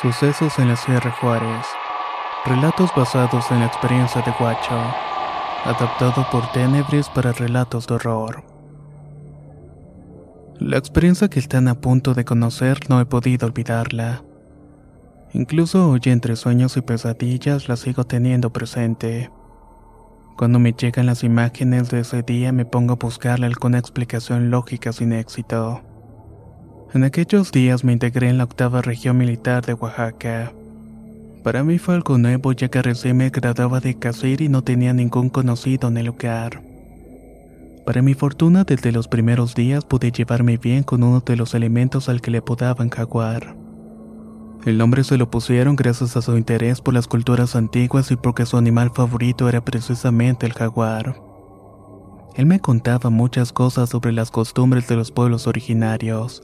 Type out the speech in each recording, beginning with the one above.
Sucesos en la Sierra Juárez. Relatos basados en la experiencia de Guacho. Adaptado por Tenebris para relatos de horror. La experiencia que están a punto de conocer no he podido olvidarla. Incluso hoy entre sueños y pesadillas la sigo teniendo presente. Cuando me llegan las imágenes de ese día me pongo a buscarle alguna explicación lógica sin éxito. En aquellos días me integré en la octava región militar de Oaxaca. Para mí fue algo nuevo ya que recién me graduaba de casir y no tenía ningún conocido en el lugar. Para mi fortuna, desde los primeros días pude llevarme bien con uno de los elementos al que le apodaban jaguar. El nombre se lo pusieron gracias a su interés por las culturas antiguas y porque su animal favorito era precisamente el jaguar. Él me contaba muchas cosas sobre las costumbres de los pueblos originarios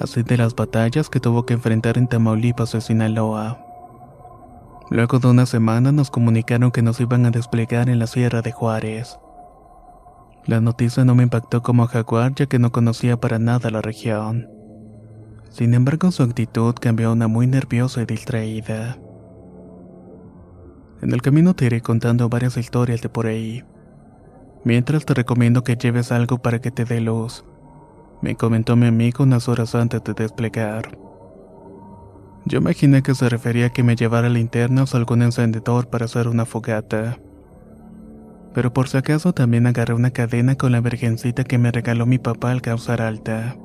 así de las batallas que tuvo que enfrentar en Tamaulipas o Sinaloa. Luego de una semana nos comunicaron que nos iban a desplegar en la Sierra de Juárez. La noticia no me impactó como jaguar ya que no conocía para nada la región. Sin embargo, su actitud cambió a una muy nerviosa y distraída. En el camino te iré contando varias historias de por ahí. Mientras te recomiendo que lleves algo para que te dé luz me comentó mi amigo unas horas antes de desplegar. Yo imaginé que se refería a que me llevara linternas o algún encendedor para hacer una fogata. Pero por si acaso también agarré una cadena con la virgencita que me regaló mi papá al causar alta.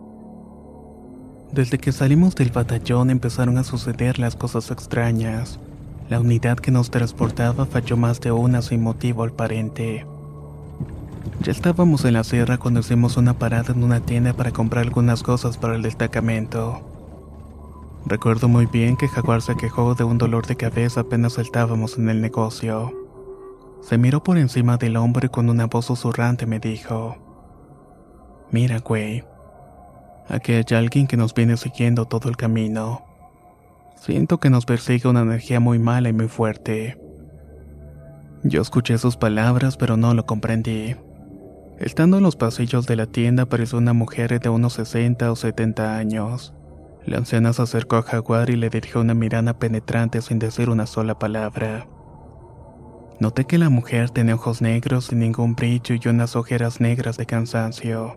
Desde que salimos del batallón empezaron a suceder las cosas extrañas. La unidad que nos transportaba falló más de una sin motivo aparente. Ya estábamos en la sierra cuando hicimos una parada en una tienda para comprar algunas cosas para el destacamento. Recuerdo muy bien que Jaguar se quejó de un dolor de cabeza apenas saltábamos en el negocio. Se miró por encima del hombro y con una voz susurrante me dijo: Mira, güey. Aquí hay alguien que nos viene siguiendo todo el camino. Siento que nos persigue una energía muy mala y muy fuerte. Yo escuché sus palabras, pero no lo comprendí. Estando en los pasillos de la tienda apareció una mujer de unos 60 o 70 años. La anciana se acercó a Jaguar y le dirigió una mirada penetrante sin decir una sola palabra. Noté que la mujer tenía ojos negros sin ningún brillo y unas ojeras negras de cansancio.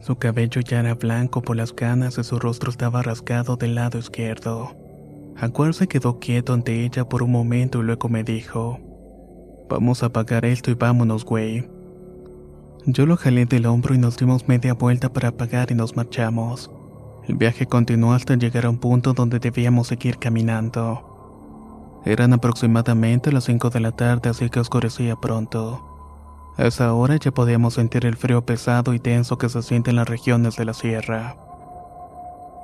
Su cabello ya era blanco por las canas y su rostro estaba rasgado del lado izquierdo. Jaguar se quedó quieto ante ella por un momento y luego me dijo: Vamos a apagar esto y vámonos, güey. Yo lo jalé del hombro y nos dimos media vuelta para apagar y nos marchamos. El viaje continuó hasta llegar a un punto donde debíamos seguir caminando. Eran aproximadamente las 5 de la tarde, así que oscurecía pronto. A esa hora ya podíamos sentir el frío pesado y denso que se siente en las regiones de la sierra.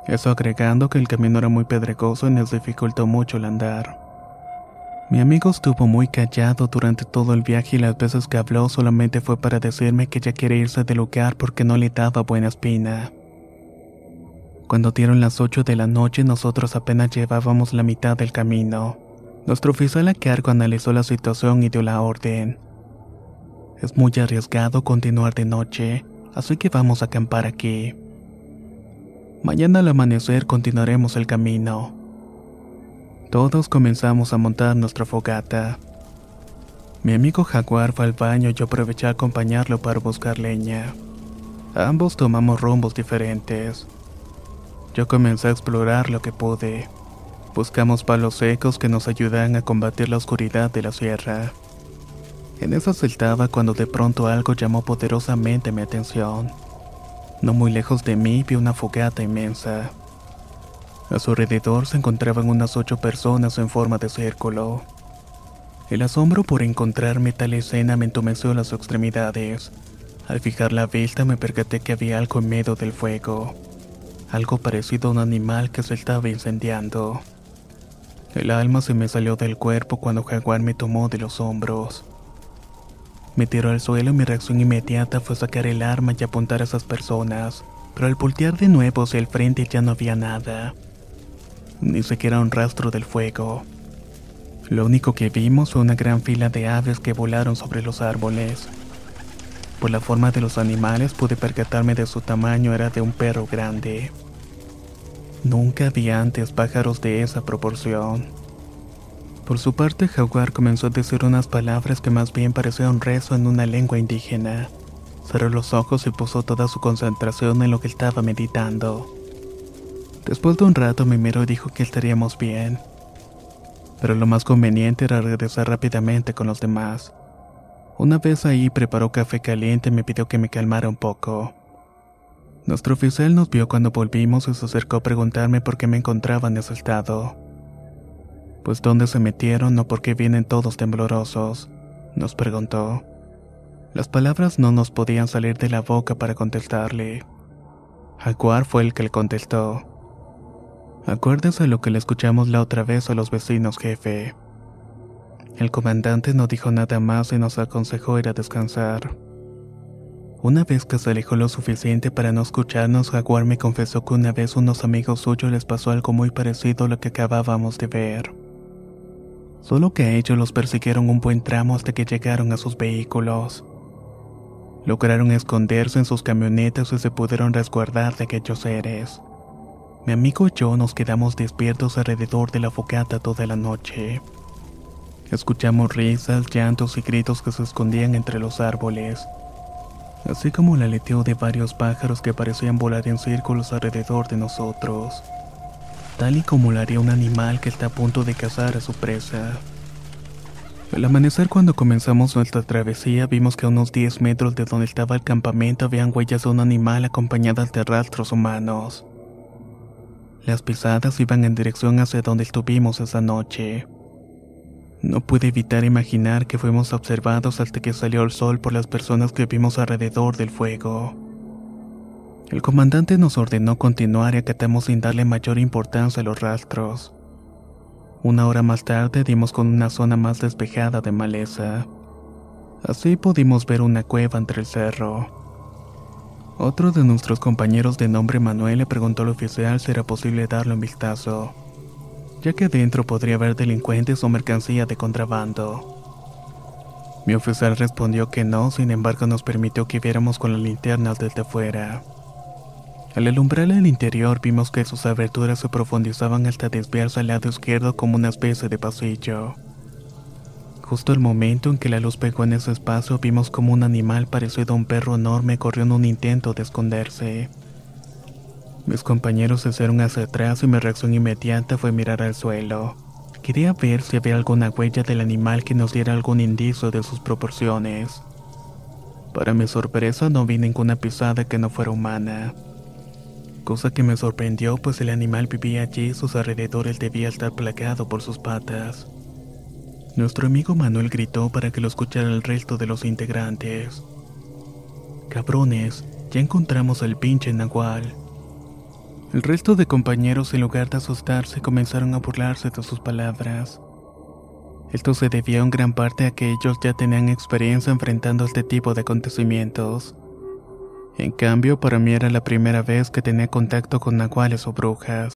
Eso agregando que el camino era muy pedregoso y nos dificultó mucho el andar. Mi amigo estuvo muy callado durante todo el viaje y las veces que habló solamente fue para decirme que ya quería irse del lugar porque no le daba buena espina. Cuando dieron las 8 de la noche nosotros apenas llevábamos la mitad del camino. Nuestro oficial a cargo analizó la situación y dio la orden. Es muy arriesgado continuar de noche, así que vamos a acampar aquí. Mañana al amanecer continuaremos el camino. Todos comenzamos a montar nuestra fogata. Mi amigo Jaguar fue al baño y yo aproveché a acompañarlo para buscar leña. Ambos tomamos rumbos diferentes. Yo comencé a explorar lo que pude. Buscamos palos secos que nos ayudan a combatir la oscuridad de la sierra. En eso saltaba cuando de pronto algo llamó poderosamente mi atención. No muy lejos de mí vi una fogata inmensa. A su alrededor se encontraban unas ocho personas en forma de círculo. El asombro por encontrarme tal escena me entumeció las extremidades. Al fijar la vista me percaté que había algo en medio del fuego. Algo parecido a un animal que se estaba incendiando. El alma se me salió del cuerpo cuando Jaguar me tomó de los hombros. Me tiró al suelo y mi reacción inmediata fue sacar el arma y apuntar a esas personas, pero al voltear de nuevo hacia el frente ya no había nada. Ni siquiera un rastro del fuego. Lo único que vimos fue una gran fila de aves que volaron sobre los árboles. Por la forma de los animales pude percatarme de su tamaño era de un perro grande. Nunca vi antes pájaros de esa proporción. Por su parte, Jaguar comenzó a decir unas palabras que más bien parecían un rezo en una lengua indígena. Cerró los ojos y puso toda su concentración en lo que estaba meditando. Después de un rato me miró y dijo que estaríamos bien. Pero lo más conveniente era regresar rápidamente con los demás. Una vez ahí preparó café caliente y me pidió que me calmara un poco. Nuestro oficial nos vio cuando volvimos y se acercó a preguntarme por qué me encontraba en ese estado. Pues dónde se metieron o por qué vienen todos temblorosos, nos preguntó. Las palabras no nos podían salir de la boca para contestarle. Jaguar fue el que le contestó. Acuérdese lo que le escuchamos la otra vez a los vecinos, jefe. El comandante no dijo nada más y nos aconsejó ir a descansar. Una vez que se alejó lo suficiente para no escucharnos, Jaguar me confesó que una vez unos amigos suyos les pasó algo muy parecido a lo que acabábamos de ver. Solo que a ellos los persiguieron un buen tramo hasta que llegaron a sus vehículos. Lograron esconderse en sus camionetas y se pudieron resguardar de aquellos seres. Mi amigo y yo nos quedamos despiertos alrededor de la focata toda la noche. Escuchamos risas, llantos y gritos que se escondían entre los árboles, así como el aleteo de varios pájaros que parecían volar en círculos alrededor de nosotros, tal y como lo haría un animal que está a punto de cazar a su presa. Al amanecer cuando comenzamos nuestra travesía vimos que a unos 10 metros de donde estaba el campamento habían huellas de un animal acompañadas de rastros humanos. Las pisadas iban en dirección hacia donde estuvimos esa noche. No pude evitar imaginar que fuimos observados hasta que salió el sol por las personas que vimos alrededor del fuego. El comandante nos ordenó continuar y acatamos sin darle mayor importancia a los rastros. Una hora más tarde dimos con una zona más despejada de maleza. Así pudimos ver una cueva entre el cerro. Otro de nuestros compañeros de nombre Manuel le preguntó al oficial si era posible darle un vistazo, ya que adentro podría haber delincuentes o mercancía de contrabando. Mi oficial respondió que no, sin embargo nos permitió que viéramos con las linternas desde fuera. Al alumbrar el interior vimos que sus aberturas se profundizaban hasta desviarse al lado izquierdo como una especie de pasillo. Justo el momento en que la luz pegó en ese espacio vimos como un animal parecido a un perro enorme corrió en un intento de esconderse. Mis compañeros se hicieron hacia atrás y mi reacción inmediata fue mirar al suelo. Quería ver si había alguna huella del animal que nos diera algún indicio de sus proporciones. Para mi sorpresa no vi ninguna pisada que no fuera humana. Cosa que me sorprendió pues el animal vivía allí y sus alrededores debía estar plagado por sus patas. Nuestro amigo Manuel gritó para que lo escuchara el resto de los integrantes. Cabrones, ya encontramos al pinche Nahual. El resto de compañeros, en lugar de asustarse, comenzaron a burlarse de sus palabras. Esto se debía en gran parte a que ellos ya tenían experiencia enfrentando este tipo de acontecimientos. En cambio, para mí era la primera vez que tenía contacto con nahuales o brujas.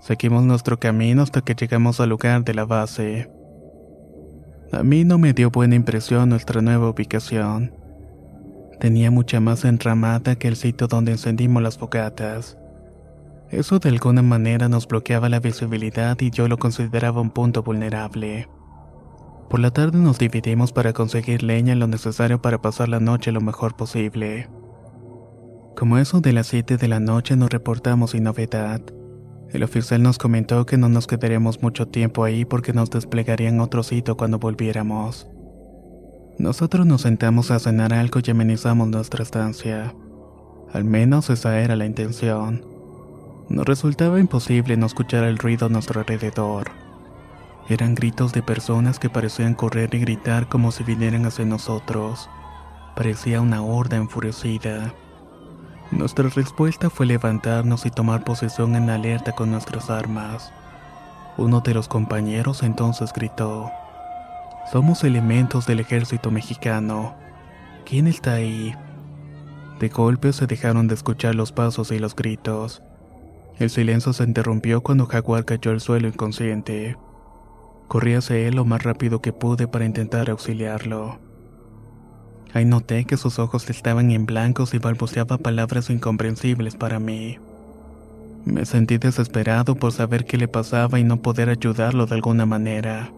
Seguimos nuestro camino hasta que llegamos al lugar de la base. A mí no me dio buena impresión nuestra nueva ubicación. Tenía mucha más enramada que el sitio donde encendimos las fogatas. Eso de alguna manera nos bloqueaba la visibilidad y yo lo consideraba un punto vulnerable. Por la tarde nos dividimos para conseguir leña lo necesario para pasar la noche lo mejor posible. Como eso de las 7 de la noche nos reportamos sin novedad. El oficial nos comentó que no nos quedaríamos mucho tiempo ahí porque nos desplegarían otro sitio cuando volviéramos. Nosotros nos sentamos a cenar algo y amenizamos nuestra estancia. Al menos esa era la intención. Nos resultaba imposible no escuchar el ruido a nuestro alrededor. Eran gritos de personas que parecían correr y gritar como si vinieran hacia nosotros. Parecía una horda enfurecida. Nuestra respuesta fue levantarnos y tomar posesión en alerta con nuestras armas. Uno de los compañeros entonces gritó, Somos elementos del ejército mexicano. ¿Quién está ahí? De golpe se dejaron de escuchar los pasos y los gritos. El silencio se interrumpió cuando Jaguar cayó al suelo inconsciente. Corrí hacia él lo más rápido que pude para intentar auxiliarlo. Ahí noté que sus ojos estaban en blancos y balbuceaba palabras incomprensibles para mí. Me sentí desesperado por saber qué le pasaba y no poder ayudarlo de alguna manera.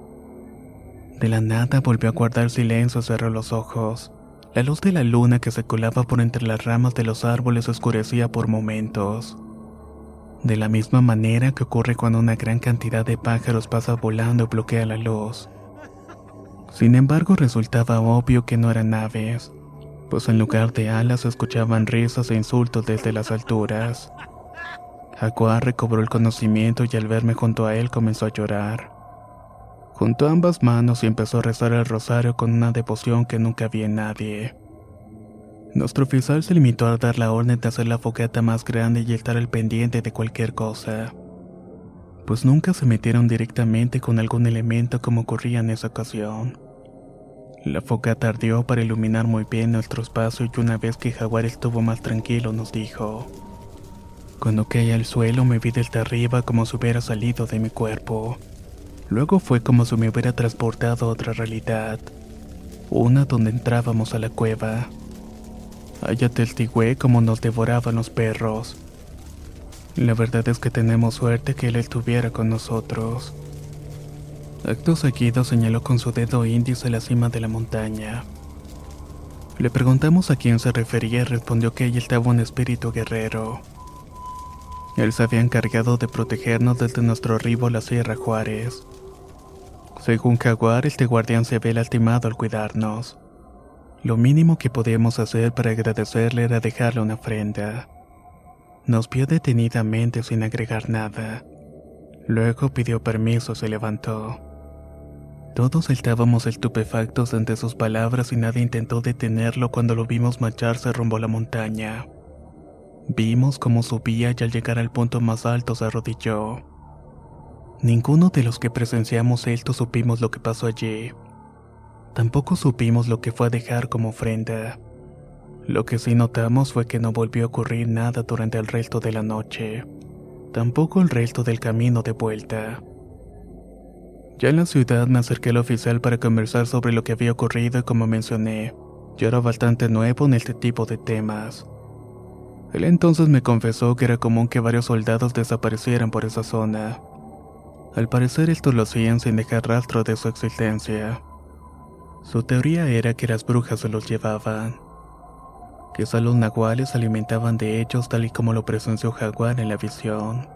De la nada volvió a guardar silencio y cerró los ojos. La luz de la luna que se colaba por entre las ramas de los árboles oscurecía por momentos. De la misma manera que ocurre cuando una gran cantidad de pájaros pasa volando y bloquea la luz. Sin embargo, resultaba obvio que no eran aves, pues en lugar de alas escuchaban risas e insultos desde las alturas. Jaguar recobró el conocimiento y al verme junto a él comenzó a llorar. Juntó ambas manos y empezó a rezar el rosario con una devoción que nunca vi en nadie. Nuestro oficial se limitó a dar la orden de hacer la fogata más grande y estar al pendiente de cualquier cosa, pues nunca se metieron directamente con algún elemento como ocurría en esa ocasión. La fogata ardió para iluminar muy bien nuestro espacio y una vez que Jaguar estuvo más tranquilo nos dijo, Cuando caí al suelo me vi desde arriba como si hubiera salido de mi cuerpo. Luego fue como si me hubiera transportado a otra realidad, una donde entrábamos a la cueva. Allá testigüé como nos devoraban los perros. La verdad es que tenemos suerte que él estuviera con nosotros. Acto seguido señaló con su dedo índice la cima de la montaña. Le preguntamos a quién se refería y respondió que ella estaba un espíritu guerrero. Él se había encargado de protegernos desde nuestro arribo a la Sierra Juárez. Según Jaguar, este guardián se había lastimado al cuidarnos. Lo mínimo que podíamos hacer para agradecerle era dejarle una ofrenda. Nos vio detenidamente sin agregar nada. Luego pidió permiso y se levantó. Todos estábamos estupefactos ante sus palabras y nadie intentó detenerlo cuando lo vimos marcharse rumbo a la montaña. Vimos cómo subía y al llegar al punto más alto se arrodilló. Ninguno de los que presenciamos esto supimos lo que pasó allí. Tampoco supimos lo que fue a dejar como ofrenda. Lo que sí notamos fue que no volvió a ocurrir nada durante el resto de la noche. Tampoco el resto del camino de vuelta. Ya en la ciudad me acerqué al oficial para conversar sobre lo que había ocurrido y como mencioné, yo era bastante nuevo en este tipo de temas. Él entonces me confesó que era común que varios soldados desaparecieran por esa zona. Al parecer esto lo hacían sin dejar rastro de su existencia. Su teoría era que las brujas se los llevaban. Quizá los nahuales alimentaban de ellos tal y como lo presenció Jaguar en la visión.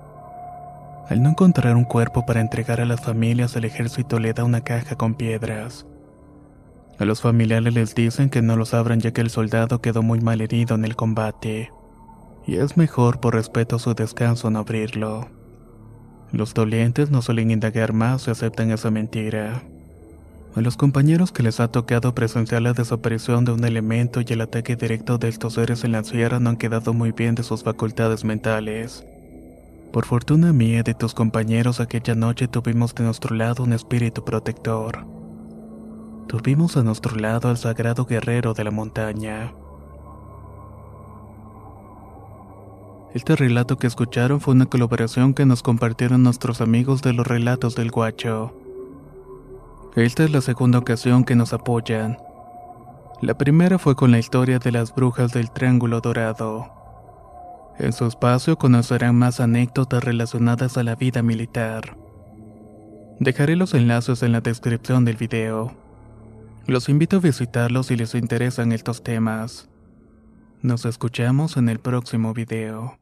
Al no encontrar un cuerpo para entregar a las familias, el ejército le da una caja con piedras. A los familiares les dicen que no los abran ya que el soldado quedó muy mal herido en el combate, y es mejor por respeto a su descanso no abrirlo. Los dolientes no suelen indagar más y aceptan esa mentira. A los compañeros que les ha tocado presenciar la desaparición de un elemento y el ataque directo de estos seres en la sierra no han quedado muy bien de sus facultades mentales. Por fortuna mía de tus compañeros aquella noche tuvimos de nuestro lado un espíritu protector. Tuvimos a nuestro lado al sagrado guerrero de la montaña. Este relato que escucharon fue una colaboración que nos compartieron nuestros amigos de los relatos del guacho. Esta es la segunda ocasión que nos apoyan. La primera fue con la historia de las brujas del Triángulo Dorado. En su espacio conocerán más anécdotas relacionadas a la vida militar. Dejaré los enlaces en la descripción del video. Los invito a visitarlos si les interesan estos temas. Nos escuchamos en el próximo video.